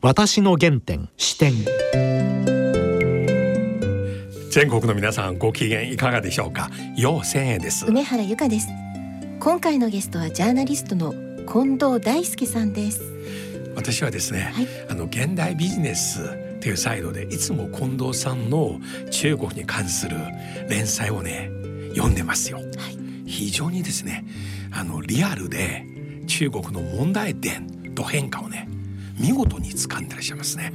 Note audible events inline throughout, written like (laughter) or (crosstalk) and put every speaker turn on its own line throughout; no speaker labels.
私の原点視点。
全国の皆さんご機嫌いかがでしょうか？陽千円です。
梅原由香です。今回のゲストはジャーナリストの近藤大輔さんです。
私はですね、
はい。
あの現代ビジネスっていうサイドでいつも近藤さんの中国に関する連載をね読んでますよ、非常にですねあのリアルで中国の問題点と変化をね見事に掴んでらっしゃいますね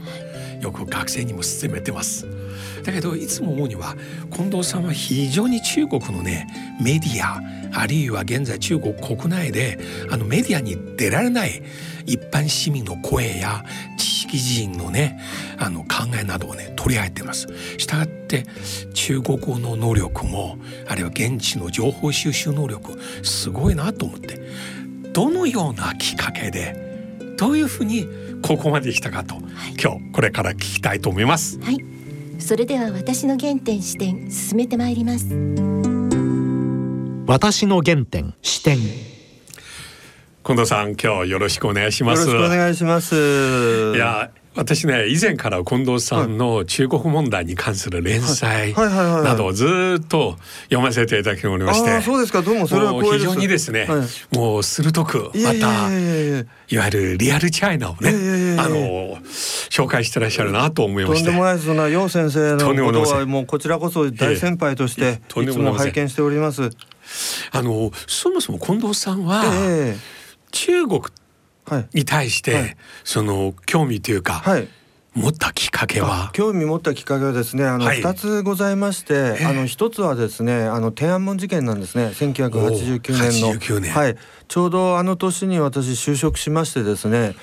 よく学生にも勧めてますだけどいつも思うには近藤さんは非常に中国のねメディアあるいは現在中国国内であのメディアに出られない一般市民の声や知識人のねあの考えなどをね取り上げてます。したがって中国語の能力もあるいは現地の情報収集能力すごいなと思ってどのようなきっかけでどういうふうにここまで来たかと、今日これから聞きたいと思います。
はいそれでは私の原点視点進めてまいります
私の原点視点
近藤さん今日よろしくお願いし
よろ
ます。
しくお願いします。
いや私ね以前から近藤さんの中国問題に関する連載などをずっと読ませていただきおりまして
そうですか。どうもそれは
非常にですね、
は
もう鋭くまた
い
わゆるリアルチャイナをねあの紹介してらっしゃるなと思いまして。
とんでもないです。そんな楊先生のことはもうこちらこそ大先輩とし
ええ
ていつ
でも
拝見しております。
あのそもそも近藤さんは、
え。
中国に対して、
はい。
その興味というか、
はい。
持ったきっかけは？
興味持ったきっかけはですねあの
はい。
二つございまして、
ええ。
あの一つはですねあの天安門事件なんですね。1989年の。
おー89年。
はいちょうどあの年に私就職しましてですね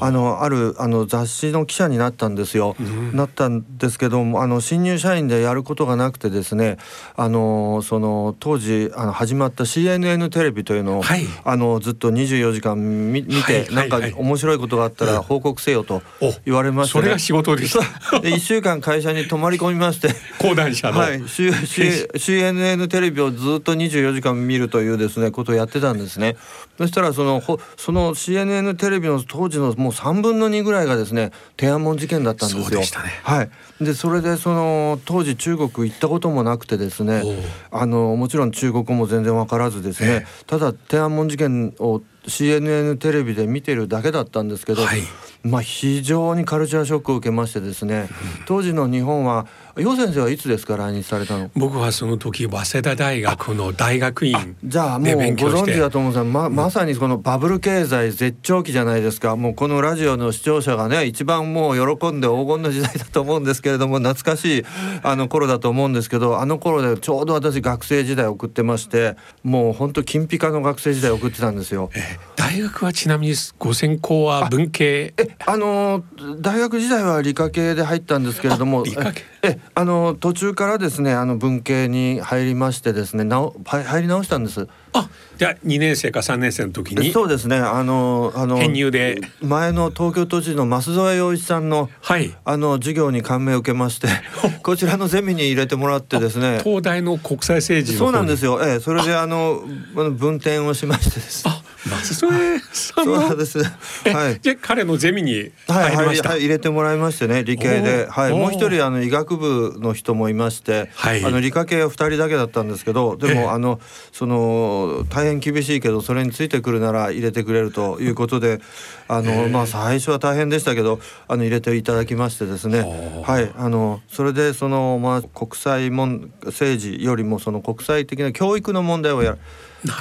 あのあるあの雑誌の記者になったんですよ、なったんですけどもあの新入社員でやることがなくてですねあのその当時あの始まった CNN テレビというのを、
はい。
あのずっと24時間見見て、
はい
なんか面白いことがあった
うん。
ら報告せよと
お
言われまして、ね、
それが仕事でした (laughs)
で1週間会社に泊まり込みまして
講談社の、
はい、C C CNN テレビをずっと24時間見るというですねことをやってたんですねそしたらそのほその CNN テレビの当時のもう3分の2ぐらいがですね天安門事件だったんですよ。
そうでしたね。
はい、でそれでその当時中国行ったこともなくてですねあのもちろん中国語も全然わからずですね、ただ天安門事件を CNN テレビで見てるだけだったんですけど、
はい。
まあ非常にカルチャーショックを受けましてですね、当時の日本は楊先生はいつですか来日されたの？
僕はその時早稲田大学の大学院
じゃあもう
で
ご存知だと思うんですがままさにこのバブル経済絶頂期じゃないですか。もうこのラジオの視聴者がね一番もう喜んで黄金の時代だと思うんですけれども懐かしいあの頃だと思うんですけどあの頃でちょうど私学生時代送ってましてもう本当金ピカの学生時代送ってたんですよ。
え大学はちなみにご専攻は文系？
えあの大学時代は理科系で入ったんですけれども
あ理科系。
ええあの途中からですねあの文系に入りましてですねなおはい入り直したんです。
あじゃあ2年生か3年生の時に。
そうですねあのあの
編入で。
前の東京都知事の舛添洋一さんの
はい。
あの授業に感銘を受けまして (laughs) こちらのゼミに入れてもらってですね。(laughs)
東大の国際政治の
そうなんです
よ。
よ、ええ、それであのあの分転をしましてです
あ舛添さん
そう
の
です。
え
はい。
じゃあ彼のゼミに
はい、
入りました、
はい、入れてもらいましてね理系で、はい、もう一人あの医学部の人もいまして、
はい。
あの理科系は二人だけだったんですけどでも、
ええ。
あのその大変厳しいけどそれについてくるなら入れてくれるということで (laughs) あの、
ええ
まあ最初は大変でしたけどあの入れていただきましてですね。はい。あのそれでその、まあ、国際問政治よりもその国際的な教育の問題をや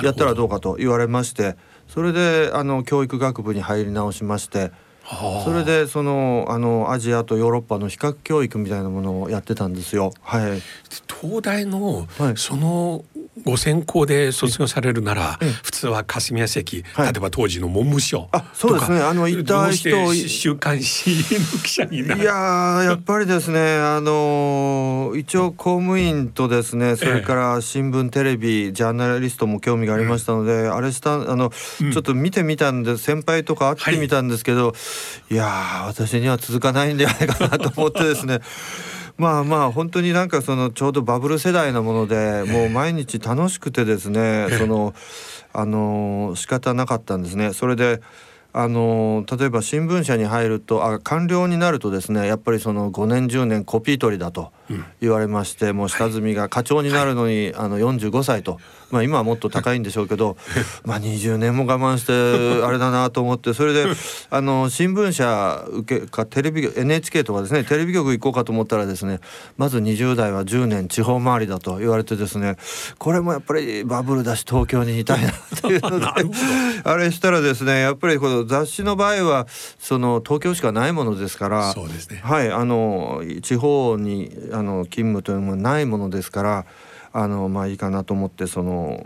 やったらどうかと言われましてそれであの教育学部に入り直しまして。
はあ
それでそのあのアジアとヨーロッパの比較教育みたいなものをやってたんですよ。はい。
東大の
はい
そのご専攻で卒業されるなら、
ええ。
普通は霞が関、
はい。
例えば当時の文部省
あそうですね。
とか
あの行った人
どうして週刊誌の記者にないる
やーやっぱりですねあのー一応公務員とですねそれから新聞テレビジャーナリストも興味がありましたので、あれしたあの、
うん。
ちょっと見てみたんで先輩とか会ってみたんですけど、い、やー私には続かないんじゃないかなと思ってですねまあまあ本当になんかそのちょうどバブル世代なものでもう毎日楽しくてですねそのあのー仕方なかったんですね。それであの例えば新聞社に入るとあ官僚になるとですねやっぱりその5年10年コピー取りだと言われまして、もう下積みが課長になるのに、あの45歳と、まあ、今はもっと高いんでしょうけど (laughs) まあ20年も我慢してあれだなと思ってそれであの新聞社受けかテレビ NHK とかですねテレビ局行こうかと思ったらですねまず20代は10年地方回りだと言われてですねこれもやっぱりバブルだし東京にいたいなというので (laughs) あれしたらですねやっぱりこの雑誌の場合はその東京しかないものですから
そうですね
はいあの地方にあの勤務というのもないものですから。あのまあいいかなと思ってその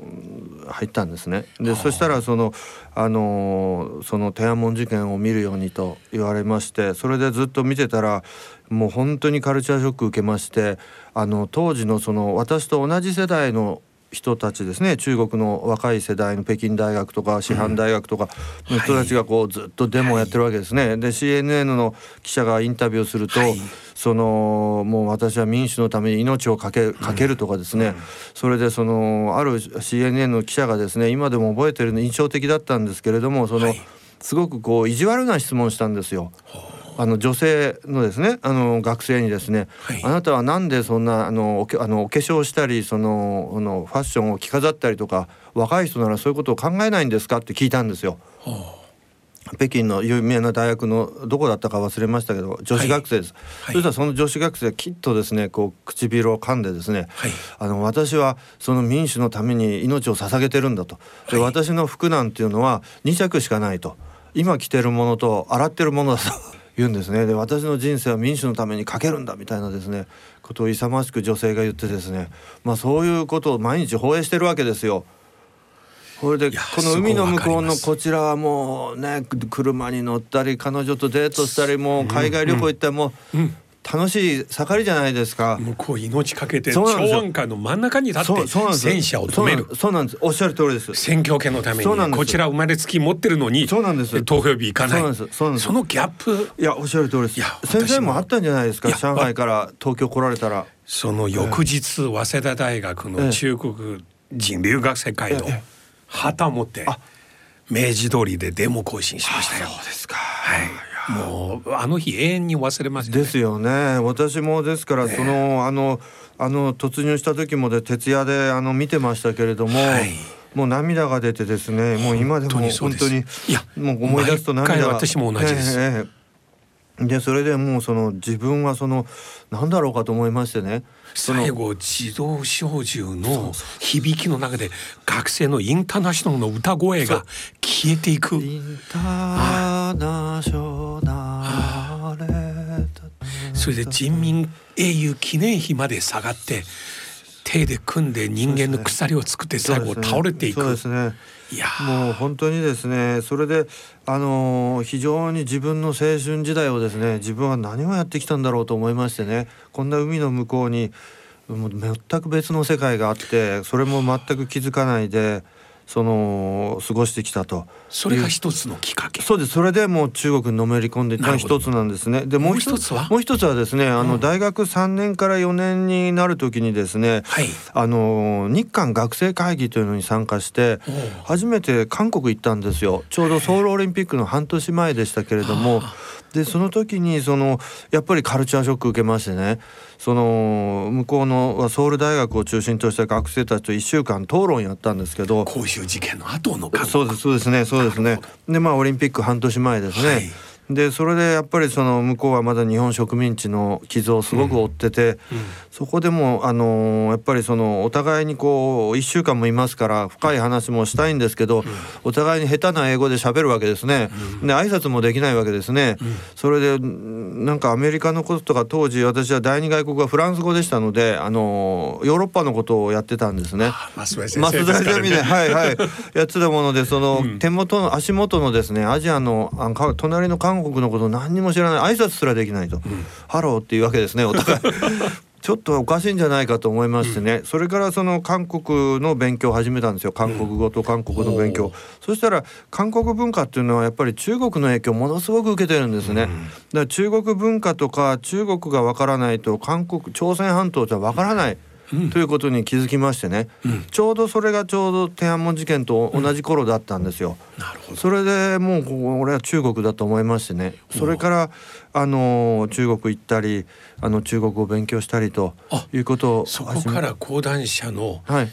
入ったんですね。でそしたらそのあのその天安門事件を見るようにと言われましてそれでずっと見てたらもう本当にカルチャーショック受けましてあの当時のその私と同じ世代の人たちですね。中国の若い世代の北京大学とか師範大学とかの人たちがこうずっとデモをやってるわけですね。で CNN の記者がインタビューすると、
はい。
そのもう私は民主のために命をかけかけるとかですね、それでそのある CNN の記者がですね今でも覚えてるの印象的だったんですけれどもその、
はい。
すごくこう意地悪な質問をしたんですよ。あの女性のですねあの学生にですね、
はい。
あなたはなんでそんなあのおけあのお化粧したりそのあのファッションを着飾ったりとか若い人ならそういうことを考えないんですかって聞いたんですよ。北京の有名な大学のどこだったか忘れましたけど女子学生です、
はい。
そしたらその女子学生はきっとですねこう唇を噛んでですね、
はい。
あの私はその民主のために命を捧げてるんだと。で、
はい。
私の服なんていうのは2着しかないと。今着てるものと洗ってるものだと言うんですねで私の人生は民主のためにかけるんだみたいなですねことを勇ましく女性が言ってですねまあそういうことを毎日放映してるわけですよ。これでこの海の向こうのこちらはもうね車に乗ったり彼女とデートしたりもう海外旅行行ったりもう楽しい盛りじゃないですか。
向こう命かけて
そうなんですよ。
超安下の真ん中に立って戦車を止める。
そうなんです。おっしゃる通りです。
選挙権のため
そうなんです。
にこちら生まれつき持ってるのに
そうなんです。
投票日行かない。
そうなんです。そ
のギャップ。
いやおっしゃる通りです。
いや。
先生もあったんじゃないですか上海から東京来られたら。
その翌日早稲田大学
ええ。
の中国人留学生会の
ええ。
旗を持って明治通りでデモ行進しましたよ。
そうですか。
はい、もうあの日永遠に忘れませんね。
ですよね。私もですからその、あのあの突入した時もで徹夜であの見てましたけれども、
はい。
もう涙が出てですねもう今でも
本当にいや
もう思い出すと涙が。
私も同じです。
ええええ。でそれでもうその自分はそのなんだろうかと思いましてね
最後自動小銃の響きの中で学生のインターナショナルの歌声が消えていく。
インター
それで人民英雄記念碑まで下がって手で組んで人間の鎖を作って最後倒れていく、
そうですね。
いやー。
もう本当にですねそれであのー非常に自分の青春時代をですね自分は何をやってきたんだろうと思いましてねこんな海の向こうにもう全く別の世界があってそれも全く気づかないでその過ごしてきたと。
それが一つのきっかけ。
そうです。それでもう中国にのめり込んでいった一つなんですね。でもう一つ
は？
もう一つはですねあの、
うん
大学3年から4年になる時にですね、
はい。
あの日韓学生会議というのに参加して初めて韓国行ったんですよ。ちょうどソウルオリンピックの半年前でしたけれどもでその時にそのやっぱりカルチャーショック受けましてねその向こうのソウル大学を中心とした学生たちと1週間討論やったんですけど
公衆事件の後の
そうですそうですねそうですね。でまあオリンピック半年前ですね、
はい
でそれでやっぱりその向こうはまだ日本植民地の傷をすごく負ってて、そこでもあのーやっぱりそのお互いにこう1週間もいますから深い話もしたいんですけど、お互いに下手な英語で喋るわけですね、で挨拶もできないわけですね、それでんなんかアメリカのこととか当時私は第二外国がフランス語でしたのであのーヨーロッパのことをやってたんですね。はいはい、(laughs) やってたもので、その、
うん。
手元の足元のですね、アジアの、あか隣の韓国のことを何にも知らない、挨拶すらできないと。ハローっていうわけですね、お互い。(laughs) ちょっとおかしいんじゃないかと思いましてね、それからその韓国の勉強を始めたんですよ。韓国語と韓国の勉強、
おー
そしたら韓国文化っていうのはやっぱり中国の影響をものすごく受けてるんですね、だから中国文化とか中国がわからないと韓国朝鮮半島じゃわからない。
うん
ということに気づきましてね、
うん。
ちょうどそれがちょうど天安門事件と同じ頃だったんですよ。
なるほど。
それでもう俺は中国だと思いましてね。それからあの中国行ったりあの中国を勉強したりと
あ
いうことを
そこから講談社の
はい。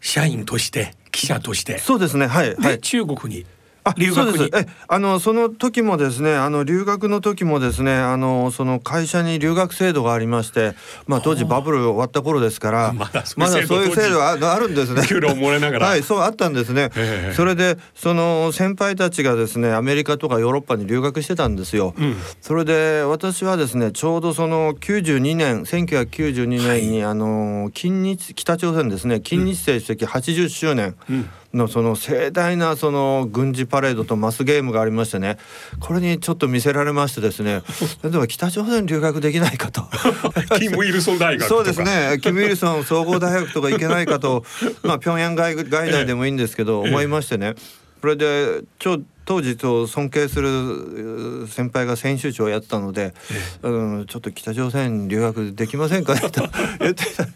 社員として記者として。
そうですね。はい。は
で
い
中国に
あ
留学に
そうです。えあのその時もですねあの留学の時もですねあのその会社に留学制度がありましてまあ当時バブル終わった頃ですから (laughs)
まだそういう制度
そういう制度がああるんですね。
給料もらいながら。
はいそうあったんですね。
ええ
それでその先輩たちがですねアメリカとかヨーロッパに留学してたんですよ、
うん。
それで私はですねちょうどその92年1992年に、あの近日北朝鮮ですね近日成主席80周年。
うん
のその盛大なその軍事パレードとマスゲームがありましてねこれにちょっと見せられましてですね (laughs) 例えば北朝鮮留学できないかと。(laughs)
キム・イルソン大学とか
そうですね。キム・イルソン総合大学とか行けないかと、(laughs) まあ平壌外外大でもいいんですけど、思いましてね。それでちょ当時と尊敬するう先輩が編集長をやってたので、うん、ちょっと北朝鮮留学できませんかねと言ってた。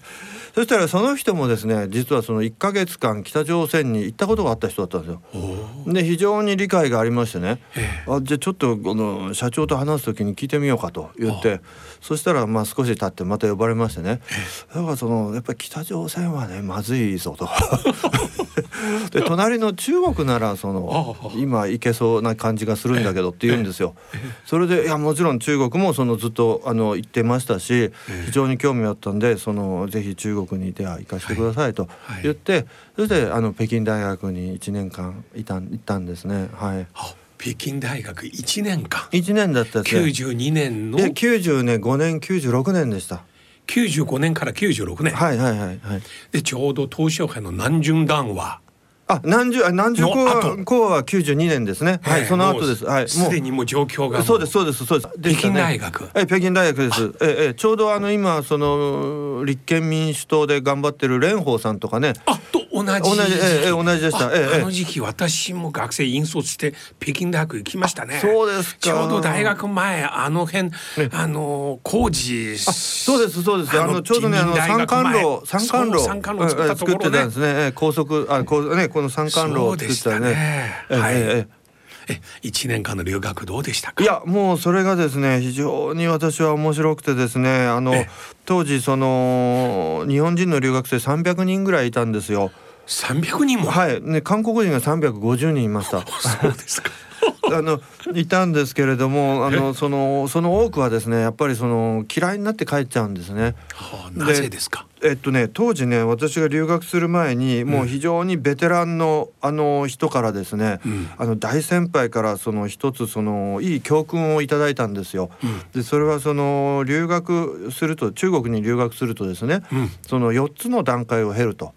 そしたらその人もですね実はその1ヶ月間北朝鮮に行ったことがあった人だったんですよ。で非常に理解がありましてね、
え
あじゃあちょっとこの社長と話す時に聞いてみようかと言って。そしたらまあ少し経ってまた呼ばれましてね。だからそのやっぱり北朝鮮はねまずいぞとで隣の中国ならその今行けそうな感じがするんだけどって言うんですよ。それでいやもちろん中国もそのずっとあの行ってましたし非常に興味あったんでそのぜひ中国にでは行かせてくださいと
はい
言ってそしてあの北京大学に1年間いたん行ったんですね。はい
あ北京大学1年間
1年だったですね。
92年の
いや90年5年96年でした。
95年から96年、
はいはいはいはい。
でちょうど東小杯の南巡談話
あ何十あ何十個
の
は
後
こうは92年ですね。はい、
ええ
その後です。はい、
もうすでにもう状況がも
そうですそうですそうです。
北京大学
ええ北京大学です。ええええちょうどあの今その立憲民主党で頑張ってる蓮舫さんとかね。
あと同じ。
同じ。ええええ同じでした。
あ
ええええ。
あの時期私も学生引率して北京大学行きましたね。
そうですか。
ちょうど大学前あの辺あの工事
あそうですそうです。あのちょうどねあの三貫路三貫路
三貫路を作ったところ
ええ作ってたん
ね
ですね。ええ高速あこうねこの三貫路を作ったね。
そうでしたね。
ええ
はい。
ええええ。
え一年間の留学どうでしたか？
いやもうそれがですね非常に私は面白くてですねあの
え
当時その日本人の留学生300人ぐらいいたんですよ。
300人も、
はい、ね韓国人が350人いました。
そうですか。(laughs)
あのいたんですけれどもあのそのその多くはですねやっぱりその嫌いになって帰っちゃうんですね。
はあなぜですか？
えっとね当時ね私が留学する前にもう非常にベテランのあの人からですね、
うん。
あの大先輩からその一つそのいい教訓をいただいたんですよ。
うん。
でそれはその留学すると中国に留学するとですね、
うん。
その4つの段階を経ると。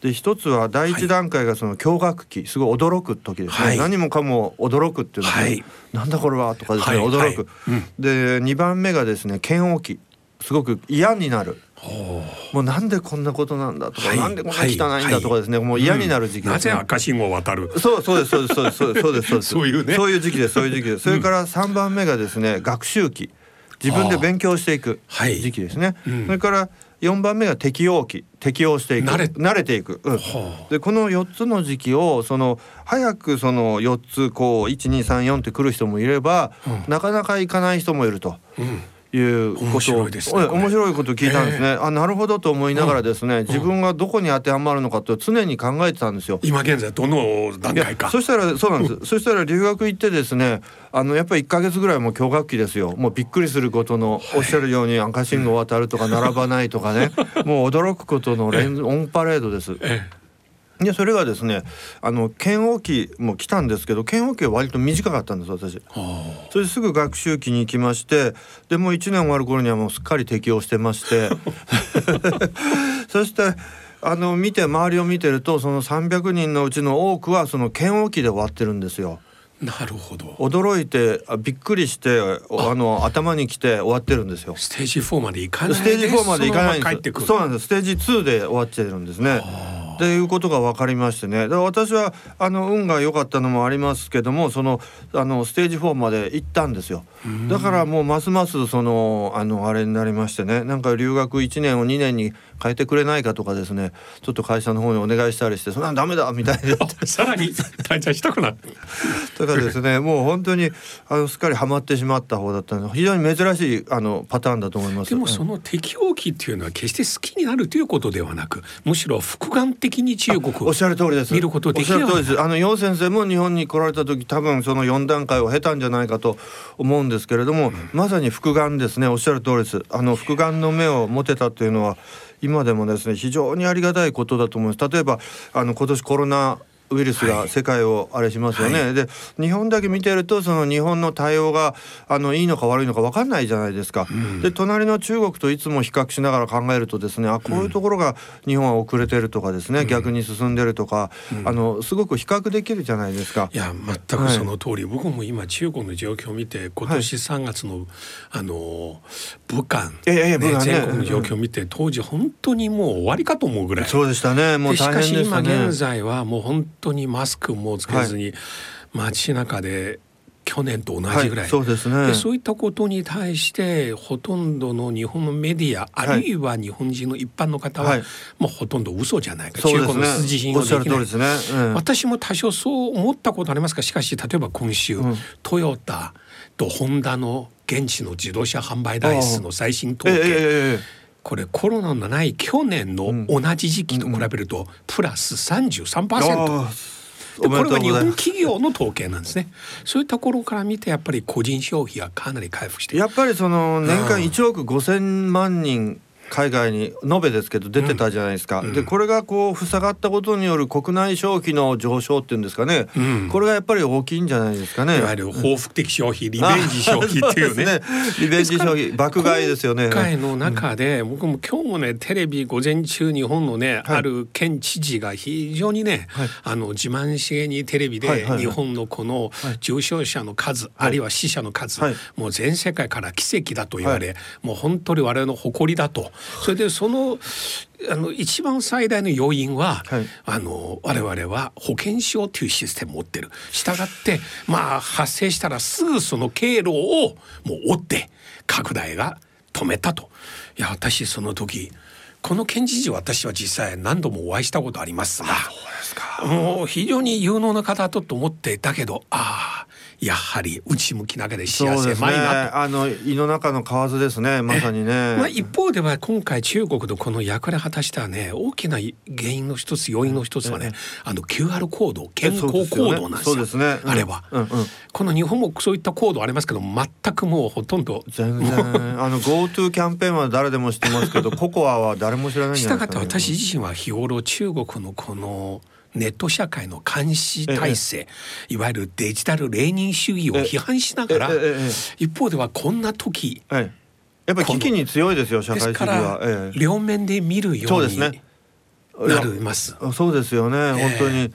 お
で一つは第一段階がその驚愕期すごい驚く時ですね、
はい。
何もかも驚くっていうのは、
はい。
なんだこれはとかですね、
はい。
驚く、
はい。うん。
で2番目がですね嫌悪期すごく嫌になる。
お
もうなんでこんなことなんだとか、
はい。
なんでこんな汚いんだとかですね、もう嫌になる時期
な
ですね、
ぜ赤信号を渡る？
そうそうですそうですそうですそうですそうです。そう
いうね。
そういう時期ですそういう時期です。それから3番目がですね学習期。自分で勉強していく
はい。
時期ですね、
うん。
それから4番目が適応期適応していく。
慣れ
て。いく、うん。
は
でこの4つの時期をその早くその4つこう1234って来る人もいれば、
うん。
なかなか行かない人もいると。
うん
いうことを
面白いですね
面白いことを聞いたんですね、あなるほどと思いながらですね、自分がどこに当てはまるのかと常に考えてたんですよ。
今現在どの段階か。
そしたらそうなんです。そしたら留学行ってですねあのやっぱり1か月ぐらいもう驚愕期ですよ。もうびっくりすることの、おっしゃるように赤信号渡るとか並ばないとかね。もう驚くことの連 (laughs) オンパレードです。
え
でそれがですねあの嫌悪期も来たんですけど嫌悪期は割と短かったんです私。それですぐ学習期に行きましてでもう1年終わる頃にはもうすっかり適応してまして (laughs) (laughs) そしてあの見て周りを見てるとその300人のうちの多くはその嫌悪期で終わってるんですよ。
あなるほど
驚いてあびっくりしてあの頭に来て終わってるんですよ。
ステージ4まで行かない
ステージ4まで行かないん
そのまま帰ってくる
です。そうなんです。ステージ2で終わっちゃうんですね。っていうことが分かりましてね。だから私はあの運が良かったのもありますけどもそのあのステージ4まで行ったんですよ。だからもうますますそのあのあれになりましてね。なんか留学1年を2年に変えてくれないかとかですねちょっと会社の方にお願いしたりしてそんなんダメだみたいな。
さらに滞在したくなる。
だからですねもう本当にあのすっかりハマってしまった方だったので非常に珍しいあのパターンだと思います。
でもその適応期っていうのは決して好きになるということではなくむしろ複眼的に中国
おっしゃる通りです。
見ることできる
おっしゃる通りです。あの楊先生も日本に来られた時多分その4段階を経たんじゃないかと思うんですけれども、まさに複眼ですね。おっしゃる通りです。あの複眼の目を持てたというのは今でもですね非常にありがたいことだと思います。例えばあの今年コロナウイルスが世界をあれしますよね、
は
で日本だけ見てるとその日本の対応があのいいのか悪いのか分かんないじゃないですか、で隣の中国といつも比較しながら考えるとですねあこういうところが日本は遅れてるとかですね、逆に進んでるとか、あのすごく比較できるじゃないですか。
い。や全くその通り、僕も今中国の状況を見て今年3月の、あの武漢、
ええええ武漢ね。
全国の状況を見て当時本当にもう終わりかと思うぐらい。
そうでしたね。もう
でし
大変
かし今
でしたね。
現在はもう本当にマスクもつけずに街中で去年と同じぐらい、
はいそうですね。
でそういったことに対してほとんどの日本のメディアあるいは日本人の一般の方は、
はい。
もうほとんど嘘じゃないか、
そうです
中国の筋信
ね。おっしゃ
用できない
ね。うん。
私も多少そう思ったことありますがしかし例えば今週、
ん。
トヨタとホンダの現地の自動車販売台数の最新統計、
ええええええ
これコロナのない去年の同じ時期と比べるとプラス33%。
ああ
でこれは日本。企業の統計なんですね。そういったところから見てやっぱり個人消費がかなり回復して
やっぱりその年間
うん
1億5,000万人海外に延べですけど出てたじゃないですか、でこれがこう塞がったことによる国内消費の上昇っていうんですかね、
うん。
これがやっぱり大きいんじゃないですかね。
いわゆる報復的消費、リベンジ消費っていうね。(laughs)
ね。リベンジ消費爆買いですよね。
今回の中で、僕も今日もねテレビ午前中日本のね、ある県知事が非常にね、
はい。
あの自慢しげにテレビで
はいはいはい。
日本のこの重症者の数、あるいは死者の数、
はい。
もう全世界から奇跡だと言われ、もう本当に我々の誇りだとそれでそのあの一番最大の要因は、
はい。
あの我々は保険証というシステムを持ってる。したがってまあ発生したらすぐその経路をもう追って拡大が止めたと。いや私その時この県知事私は実際何度もお会いしたことありますがもう非常に有能な方だと思ってだけどああやはり内向きながら視野
そうですね。
狭いなと。
あの胃の中の蛙ですね。まさにね。
まあ、一方では今回中国のこの役割を果たしたね大きな原因の一つ要因の一つはね、あの QR コード健康コードなんですよ
ですねうん
あれは、
うんうん
この日本もそういったコードありますけど全くもうほとんど
全然あの GoTo キャンペーンは誰でも知ってますけど (laughs) ココアは誰も知らないんじ
したがって
ゃないですか、ね。
私自身は日頃中国のこのネット社会の監視体制、いわゆるデジタルレーニン主義を批判しながら、一方ではこんな時
はい。やっぱり危機に強いですよ社会主義は。
両面で見るよ
そう
うになります。
あそうですよね、本当に。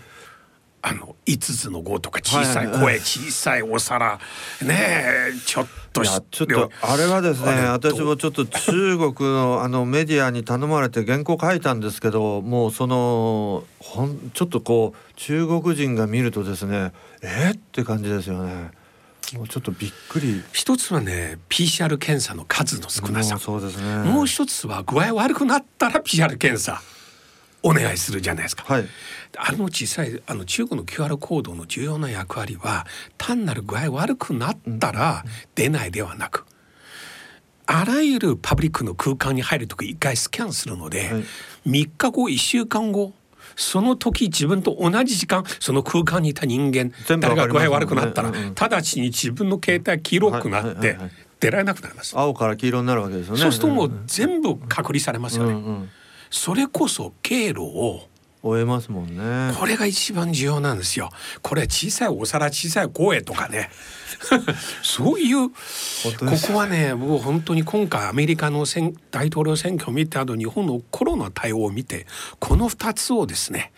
あの5つの5とか小さい声、小さいお皿ねえちょっとし
いやちょっとあれはですね私もちょっと中国のあのメディアに頼まれて原稿書いたんですけどもうそのほんちょっとこう中国人が見るとですねえって感じですよね。もうちょっとびっくり。
一つはね PCR 検査の数の少なさ。
もうそうですね。
もう一つは具合悪くなったら PCR 検査お願いするじゃないですか。
はい。
あの小さいあの中国の QR コードの重要な役割は単なる具合悪くなったら出ないではなく、あらゆるパブリックの空間に入る時一回スキャンするので、
はい。
3日後1週間後その時自分と同じ時間その空間にいた人間
全部
誰が具合悪くなったら、
うんうん
直ちに自分の携帯黄色くなって出られなくなります。
青から黄色になるわけですよね。
そうするとも
ん
う全部隔離されますよね。
うんうん
それこそ経路を
終えますもんね
これが一番重要なんですよ。これ小さいお皿小さい声とかね (laughs) そういうここはね僕本当に今回アメリカの選大統領選挙を見てあと日本のコロナ対応を見てこの2つをですね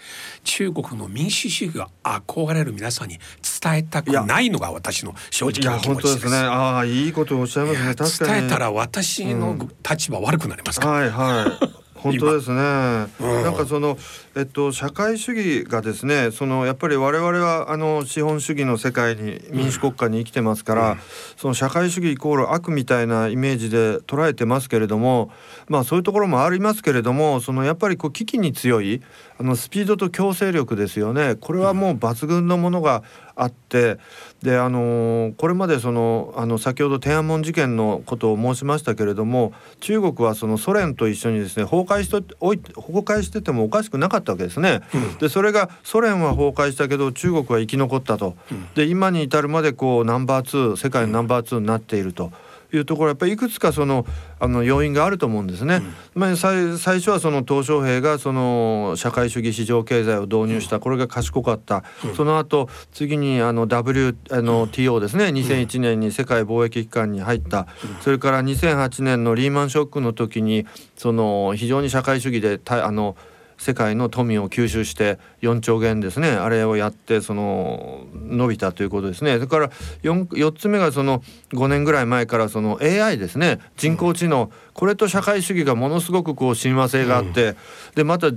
中国の民主主義が憧れる皆さんに伝えたくないのが私の正直な気
本当です
持ちです。
ねああいいことをおっしゃいますね
伝えたら私の立場悪くなりますから。
はいはい。本当ですね、なんかそのえっと社会主義がですねそのやっぱり我々はあの資本主義の世界に民主国家に生きてますから、うん、その社会主義イコール悪みたいなイメージで捉えてますけれどもまあそういうところもありますけれどもそのやっぱりこう危機に強いあのスピードと強制力ですよね。これはもう抜群のものがあってであのこれまでそのあの先ほど天安門事件のことを申しましたけれども中国はそのソ連と一緒にですね崩壊しておい崩壊しててもおかしくなかったわけですね。うん、でそれがソ連は崩壊したけど中国は生き残ったと。で今に至るまでこうナンバー2世界のナンバー2になっていると。いうところやっぱりいくつかそのあの要因があると思うんですね。うん、まあ、最最初はその鄧小平がその社会主義市場経済を導入した、これが賢かった、うん、その後次にあの WTO ですね。2001年に世界貿易機関に入った、それから2008年のリーマンショックの時にその非常に社会主義であの世界の富を吸収して4兆元ですね。あれをやってその伸びたということですね。それから 4, 4つ目がその5年ぐらい前からその AI ですね。人工知能、これと社会主義がものすごくこう親和性があって、でまたあ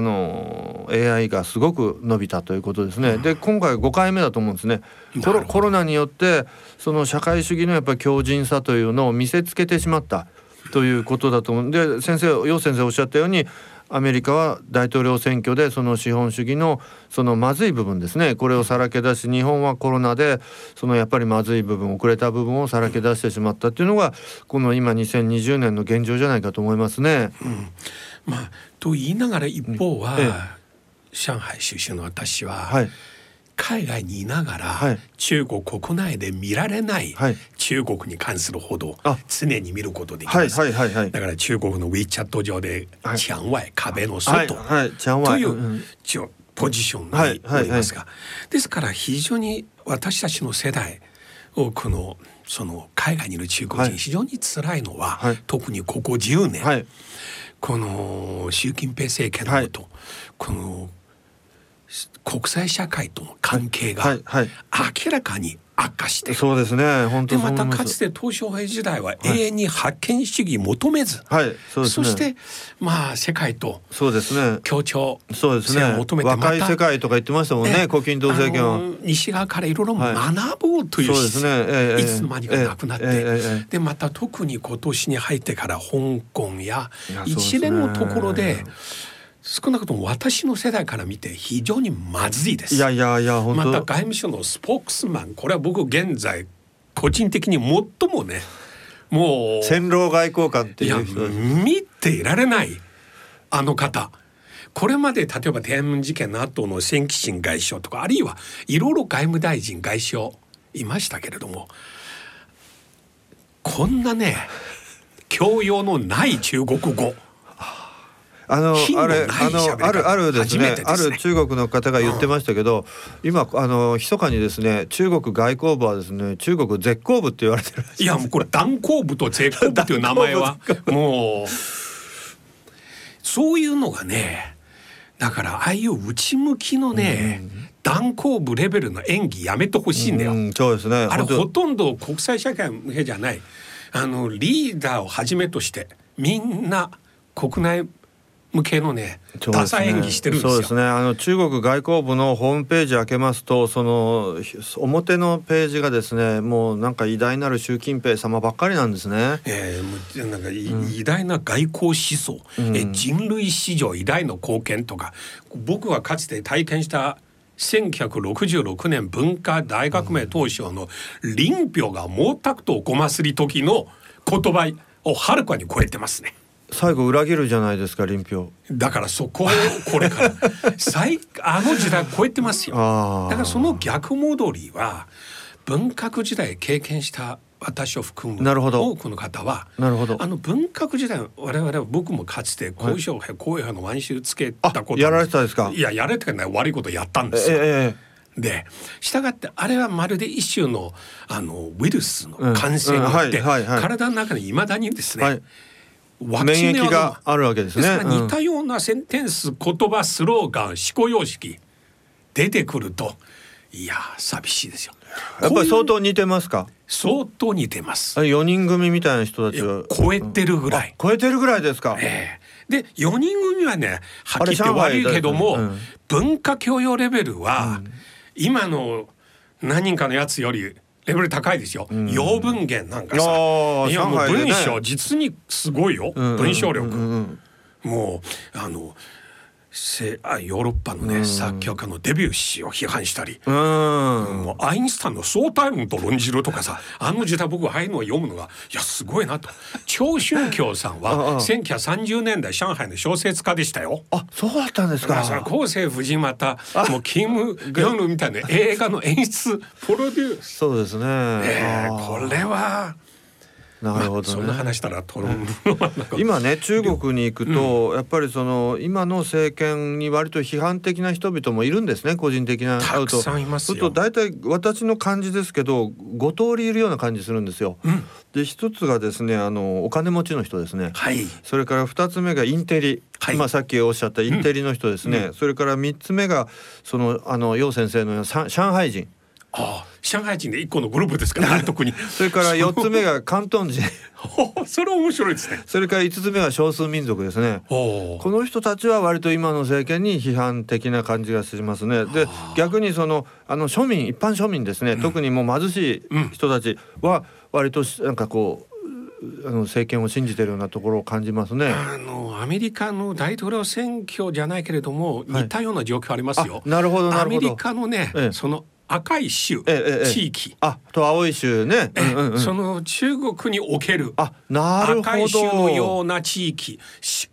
の AI がすごく伸びたということですね、で今回5回目だと思うんですね。コロコロナによってその社会主義のやっぱり強靭さというのを見せつけてしまったということだと思うんで先生楊先生おっしゃったようにアメリカは大統領選挙でその資本主義のそのまずい部分ですね。これをさらけ出し日本はコロナでそのやっぱりまずい部分遅れた部分をさらけ出してしまったっていうのがこの今2020年の現状じゃないかと思いますね。
うん、まあ、と言いながら一方は、うん。ええ、上海出身の私は、はい海外にいながら、中国国内で見られない中国に関する報道、常に見ることできます、だから中国の WeChat 上で「墙外、壁の外」という、ポジションにおりますが、ですから非常に私たちの世代多くのその海外にいる中国人、非常に辛いのは、特にここ10年、この習近平政権のもと、この国際社会との関係が明らかに悪化して、
そうですね。本
当でまたかつて東小平時代は永遠に覇権主義求めず、
はいそ
そしてまあ世界と
そうですね。
協調
そうですね。求めて若い世界とか言ってましたもんねね胡錦涛政権は。
西側からいろいろ学ぼうというはいね。えいつの間にかなくなって、えでまた特に今年に入ってから香港や一連のところで少なくとも私の世代から見て非常にまずいです。
いやいやいや
また外務省のスポークスマン。これは僕現在個人的に最もねも
う。戦狼外交官っていう
人見ていられないあの方。これまで例えば天安門事件の後の千吉新外相とかあるいはいろいろ外務大臣外相いましたけれどもこんなね教養のない中国語
あのあれあのあるあるですね、ね、ある中国の方が言ってましたけど、うん、今あの密かにですね中国外交部はですね中国絶好部って言われてる
いやもうこれ断交部と絶好部っていう名前はもう。そういうのがねだからああいう内向きのね、うん、断交部レベルの演技やめてほしいんだよ、うん、
そうですね。
あれほとんど国際社会向けじゃない。あのリーダーをはじめとしてみんな国内向けのねダサ演技してるんですよ。
そうですね。あの中国外交部のホームページ開けますと、その表のページがですね、もうなんか偉大なる習近平様ばっかりなんですね。
ええー、もうなんか、うん、偉大な外交思想、うん、え人類史上偉大の貢献とか、僕はかつて体験した1966年文化大革命当初の林彪が毛沢東ごますり時の言葉をはるかに超えてますね。
最後裏切るじゃないですか臨氷
だからそこをこれから。(laughs) 最あの時代超えてますよ。だからその逆戻りは文革時代経験した私を含む多くの方は
なるほど。
あの文革時代我々は僕もかつて後遺症後遺症の腕週つけたこと
やられてたですか？
いややれてない。悪いことやったんですよ。ええで従ってあれはまるで一種のあのウイルスの感染があって、体の中にいまだにですね、はい
免疫があるわけですね。
す似たようなセンテンス、言葉、スローガン、思考様式出てくると、いや寂しいですよ。
やっぱり相当似てますか？
相当似てます。
四人組みたいな人たちは？
超えてるぐらい。
超えてるぐらいですか？
ええで4人組はねはっきり言って悪いけども、
うん
文化教養レベルは、今の何人かのやつよりレベル高いですよ。洋文言なんかさ。いやもう文章実にすごいよ、
うん
文章力。
うんうん。
もうあのせあヨーロッパのね、作曲家のデビューシーを批判したり。
うん。
もうアインシュタインの相対論と論じるとかさ (laughs) あの時代僕はああいうのを読むのがいやすごいなと。長春京さんは1930年代上海の小説家でしたよ。
あそうだったんです
だか
か
れ後世藤又もうキム・ヨヌみたいな映画の演出プロデュース、
そうですね、
えー
あー。
これは
なるほどね。
そんな話したらトロンボーンはなんか。
今ね中国に行くと、やっぱりその今の政権に割と批判的な人々もいるんですね個人的な。
たくさんいますよ。
と大体私の感じですけど5通りいるような感じするんですよ。
うん。
で一つがですねあのお金持ちの人ですね。
はい。
それから二つ目がインテリ、
はい。
まあさっきおっしゃったインテリの人ですね。それから三つ目がそのあの楊先生の上海人。
ああ上海人で一個のグループですから、ね、特に。
それから四つ目が広東人。(laughs)
それ面白いですね。
それから五つ目が少数民族ですね。
お
この人たちは割と今の政権に批判的な感じがしますね。で逆にそのあの庶民一般庶民ですね、特にもう貧しい人たちは割としなんかこうあの政権を信じてるようなところを感じますね。
あのアメリカの大統領選挙じゃないけれども、似たような状況ありますよ。
あなるほどな
アメ
るほど。
リカのね、
ええ。
その赤い州、
ええええ
地域、
あと青い州ね。
え
うんうんうん
その中国における
あなるほど。
赤い州のような地域、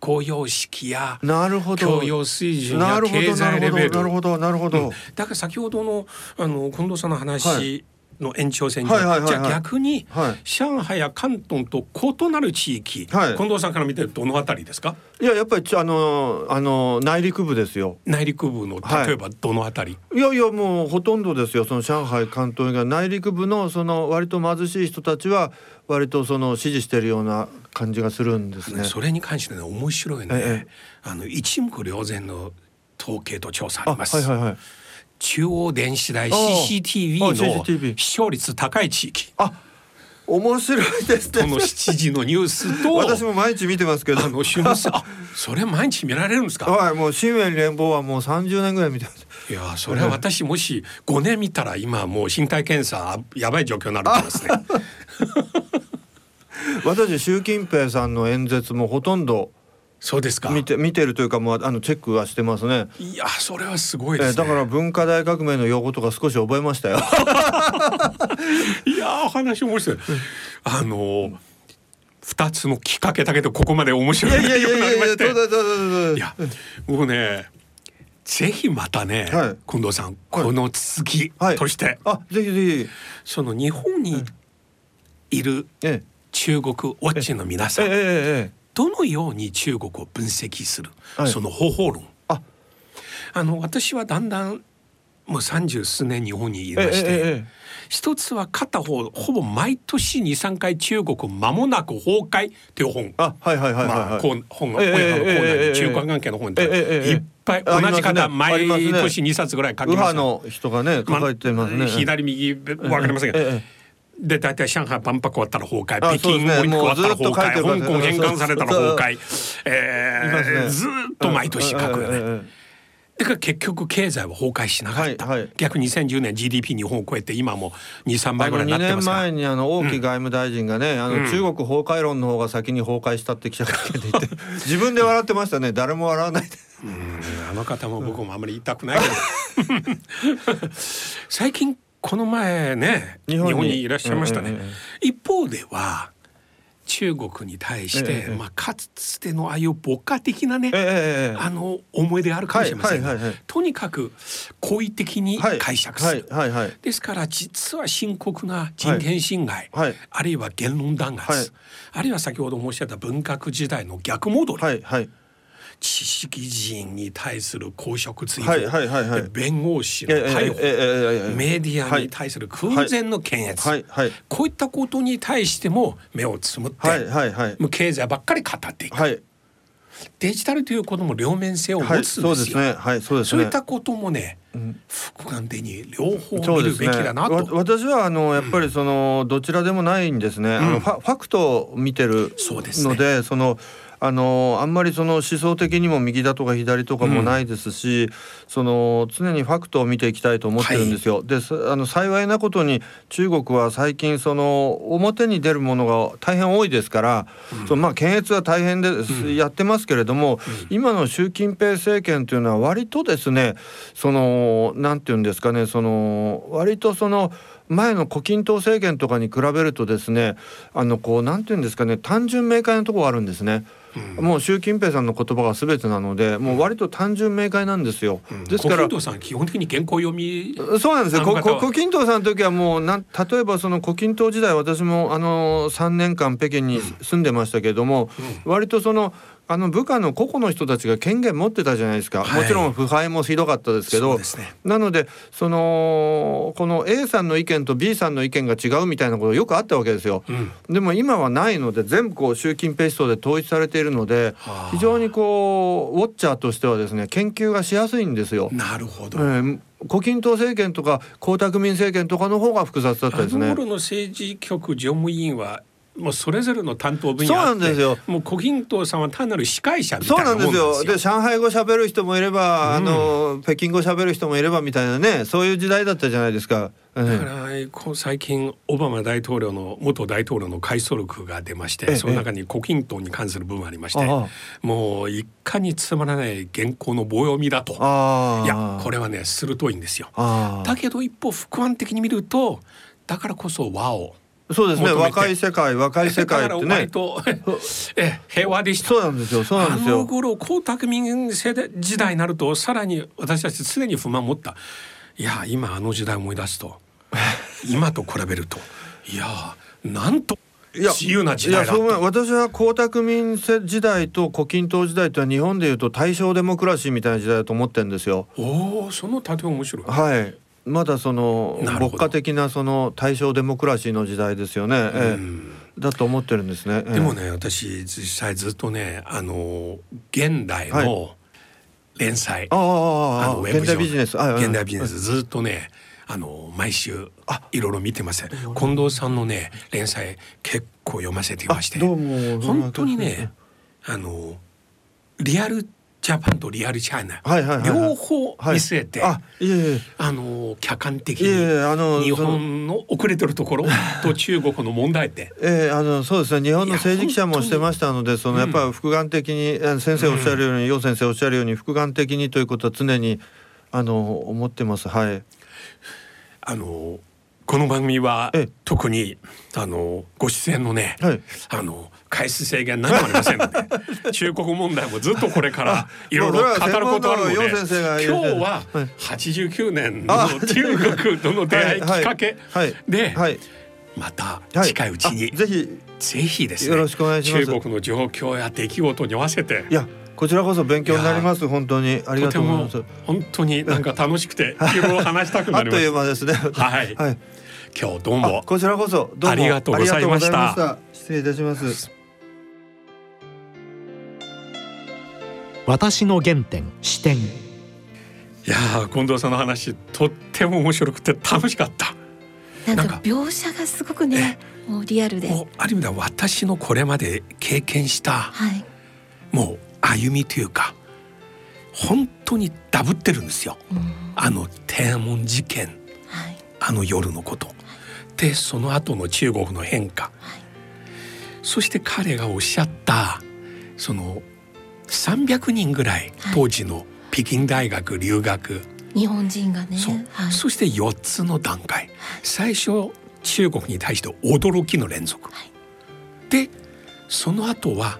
思考様式や
なるほど。
教養水準や経済レベル、
なるほどなるほどなるほど。
だから先ほどのあの近藤さんの
は
話の延長線上、
はいはいはいはい。
じゃあ逆に、
はい。
上海や広東と異なる地域、
はい。
近藤さんから見てどのあたりですか？
いややっぱりあのあの内陸部ですよ。
内陸部の
はい。
例えばどのあたり、
いやいやもうほとんどですよ。その上海関東以外内陸部のその割と貧しい人たちは割とその支持しているような感じがするんですね。
それに関してね面白いね、
ええ。
あの一目瞭然の統計と調査あ
あ
ります、
はいはいはい。
中央電子台 CCTV
あ
の視聴率高い地域
あ面白いです (laughs)
この
ね。
7時のニュースと (laughs)
私も毎日見てますけど。
あの週末あそれ毎日見られるんですか？
はいもう新聞連邦はもう30年ぐらい見てます。
いやそれは私もし5年見たら今もう身体検査やばい状況になると思いますね。(laughs)
私習近平さんの演説もほとんど
そうですか。
見て見てるというかもうあのチェックはしてますね。
いやそれはすごい
えー
ですね。
だから文化大革命の用語とか少し覚えましたよ。(laughs)
いやお話面白い。あの二つのきっかけだけでここまで面白い
いやいやい
内容になりまして。
やいや
僕ねぜひまたね、
はい
近藤さんこの続き
はい
として、
あぜひぜひ。
その日本にいる
え
中国ウォッチの皆さん、
えええ。
どのように中国を分析する、
はい。
その方法論。
あ。
あの私はだんだんもう三十数年日本にいまして、
えええええ
一つは片方ほぼ毎年二三回中国間もなく崩壊っていう本。
あはいはいはいはい
まあ、本が
ええ
親のコーナーに中華関係の本って。
ええええええ。
いっぱい同じ方
あ
毎年2冊ぐらい書き
右
ます
派の人がね
ま
抱えてますね。
左右わかりませんけど、で大体上海万博終わったら崩壊。
あ
北京オリンピック終わったら崩壊。香港返還されたら崩壊。えずーっと毎年書くよね。だから結局経済は崩壊しなかった、
はいはい。
逆に2010年 GDP 日本を超えて今も23
あ
倍ぐら
の2年
いになってますから。
前にあの王毅外務大臣がね、あの
うん
中国崩壊論の方が先に崩壊したって記者会見で言って (laughs) 自分で笑ってましたね。誰も笑わないで。
うんあの方も僕もあんまり言いたくないけど。(laughs) 最近この前ね日
日本に
いらっしゃいましたね、
えええ
一方では中国に対して、
ええええ。
まあ、かつてのああいう牧歌的なね、
え
あの思い出があるかもしれませんが、
はいはいはいはい。
とにかく好意的に
はい。
解釈する、
はいはいはい。
ですから実は深刻な人権侵害、
はいはい。
あるいは言論弾圧、
はい。
あるいは先ほど申し上げた文革時代の逆戻り、
はいはい
知識人に対する公職追放、
はいはいはいはい
で弁護士の
ええ
逮捕、メディアに対する空前の検閲、
はいはい
こういったことに対しても目をつむって、
はいはいはい
もう経済ばっかり語っていく、
はい
デジタルということも両面性を持つん
はい
ですよ、
そうですねはいそうですね
そういったこともね、複眼的に両方見るべきだなと。
わ私はあのやっぱりそのどちらでもないんですね。あのファファクトを見てる
そうですね
ので、そのあのあんまりその思想的にも右だとか左とかもないですし、その常にファクトを見ていきたいと思ってるんですよ。であの幸いなことに中国は最近その表に出るものが大変多いですから、そのまあ検閲は大変です、やってますけれども、今の習近平政権というのは割とですねそのなんていうんですかねその割とその前の胡錦涛政権とかに比べるとですねあのこうなんていうんですかね単純明快なところがあるんですね。もう習近平さんの言葉が全てなのでもう割と単純明快なんですよ。ですから
胡錦涛さん基本的に原稿読み
そうなんですよ。胡錦涛さんの時はもうなん例えばその胡錦涛時代私もあの3年間北京に住んでましたけれども、割とそのあの部下の個々の人たちが権限持ってたじゃないですか。
はい
もちろん腐敗もひどかったですけど
ね
なのでそのこの A さんの意見と B さんの意見が違うみたいなことよくあったわけですよ。
うん
でも今はないので全部こう習近平思想で統一されているので
はあ
非常にこうウォッチャーとしてはですね研究がしやすいんですよ。
なるほど、
えー胡錦涛政権とか江沢民政権とかの方が複雑だったですね。
あの頃の政治局常務委員はもうそれぞれの担当分野
そうなんですよ。
もう胡錦涛さんは単なる司会者みた
そ
いうなもん
なんですよ。
なんですよ。
で上海語喋る人もいれば、あの北京語喋る人もいればみたいなねそういう時代だったじゃないですか。ええ。
だからこう最近オバマ大統領の元大統領の回想録が出まし
ええ。
てその中に胡錦涛に関する部分がありましてもういかにつまらない原稿の棒読みだと。いやこれはね鋭いんですよ。
あ
だけど一方俯瞰的に見るとだからこそ和を
あそうですね若い世界若い世界ってね
え平和でした。
そうなんですよそうなんですよ。
あの頃江沢民世代時代になるとさらに私たち常に不満を持ったいや今あの時代思い出すと (laughs) 今と比べるといやなんと
いや
自由な時代だと。
私は江沢民時代と胡錦涛時代とは日本でいうと大正デモクラシーみたいな時代だと思ってるんですよ。
おおその例え面白い。
はい。まだその牧歌的なその大正デモクラシーの時代ですよね。ええ。だと思ってるんですね。ええ。
でもね私実際ずっとねあの現代
は
の連載、
あああああ現代ビジネス。はいはい
現代ビジネス。ずっとねあの毎週
あ。
いろいろ見てます。近藤さんのね連載結構読ませてい
あ
まして。
どうも。
本当にねあのリアルジャパンとリアルチャイナ、
はいはいはいはい。
両方見据えて、
あいえいえ。
あの客観的に
えあの
日本の遅れてるところと中国の問題点。(laughs)
ええあのそうですね。日本の政治記者もしてましたのでそのやっぱり
うん。
複眼的に、あ先生おっしゃるように、楊先生おっしゃるように複眼的にということは常にあの思ってます。はい。
あのこの番組は
ええ。
特にあのご出演のね、
はい。
あの回数制限何もありませんので (laughs) 中国問題もずっとこれから (laughs) いろいろ語ることあるので今日は
はい。
89年の
あ
中国との出会いきっかけで
はい。
また
はい。
近いうちに
あぜひ。
ぜひですね中国の状況や出来事に合わせて。
いやこちらこそ勉強になります本当に。ありがとうございます。
本当になんか楽しくてい。ろいろ話したく
あっと
なります。
いう間ですね。
はい。
はい。
今日どうも
あこちらこそどうも
ありがとうございました。
ありがとうございました。失礼いたします
私の原点視点。
いやー近藤さんの話とっても面白くて楽しかった。
なん
なんか。
か描写がすごくねもうリアルで。
もうある意味では私のこれまで経験した
はい。
もう歩みというか本当にダブってるんですよ。
うん。
あの天安門事件
はい。
あの夜のこと。でその後の中国の変化。
はい。
そして彼がおっしゃったその300人ぐらい
はい。
当時の北京大学留学、
日本人がね
そう、
はい。
そして4つの段階。最初中国に対して驚きの連続、
はい。
でその後は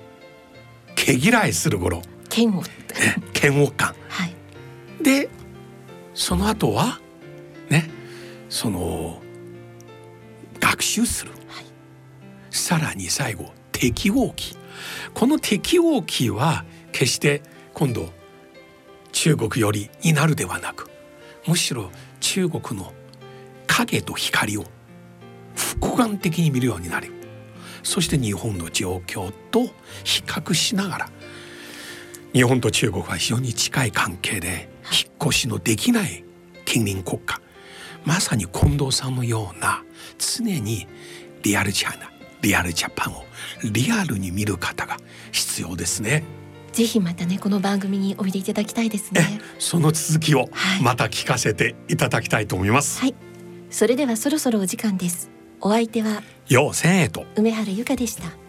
毛嫌いする頃。
剣を
嫌悪感。
はい。
でその後はねその学習する、さらに最後適応期。この適応期は決して今度中国よりになるではなくむしろ中国の影と光を複眼的に見るようになるそして日本の状況と比較しながら日本と中国は非常に近い関係で引っ越しのできない近隣国家まさに近藤さんのような常にリアルチャイナリアルジャパンをリアルに見る方が必要ですね。
ぜひまたねこの番組においでいただきたいです
え
ね。
その続きを
はい
また聞かせていただきたいと思います。
はい。それではそろそろお時間です。お相手は
ようせんえと
梅原由香でした。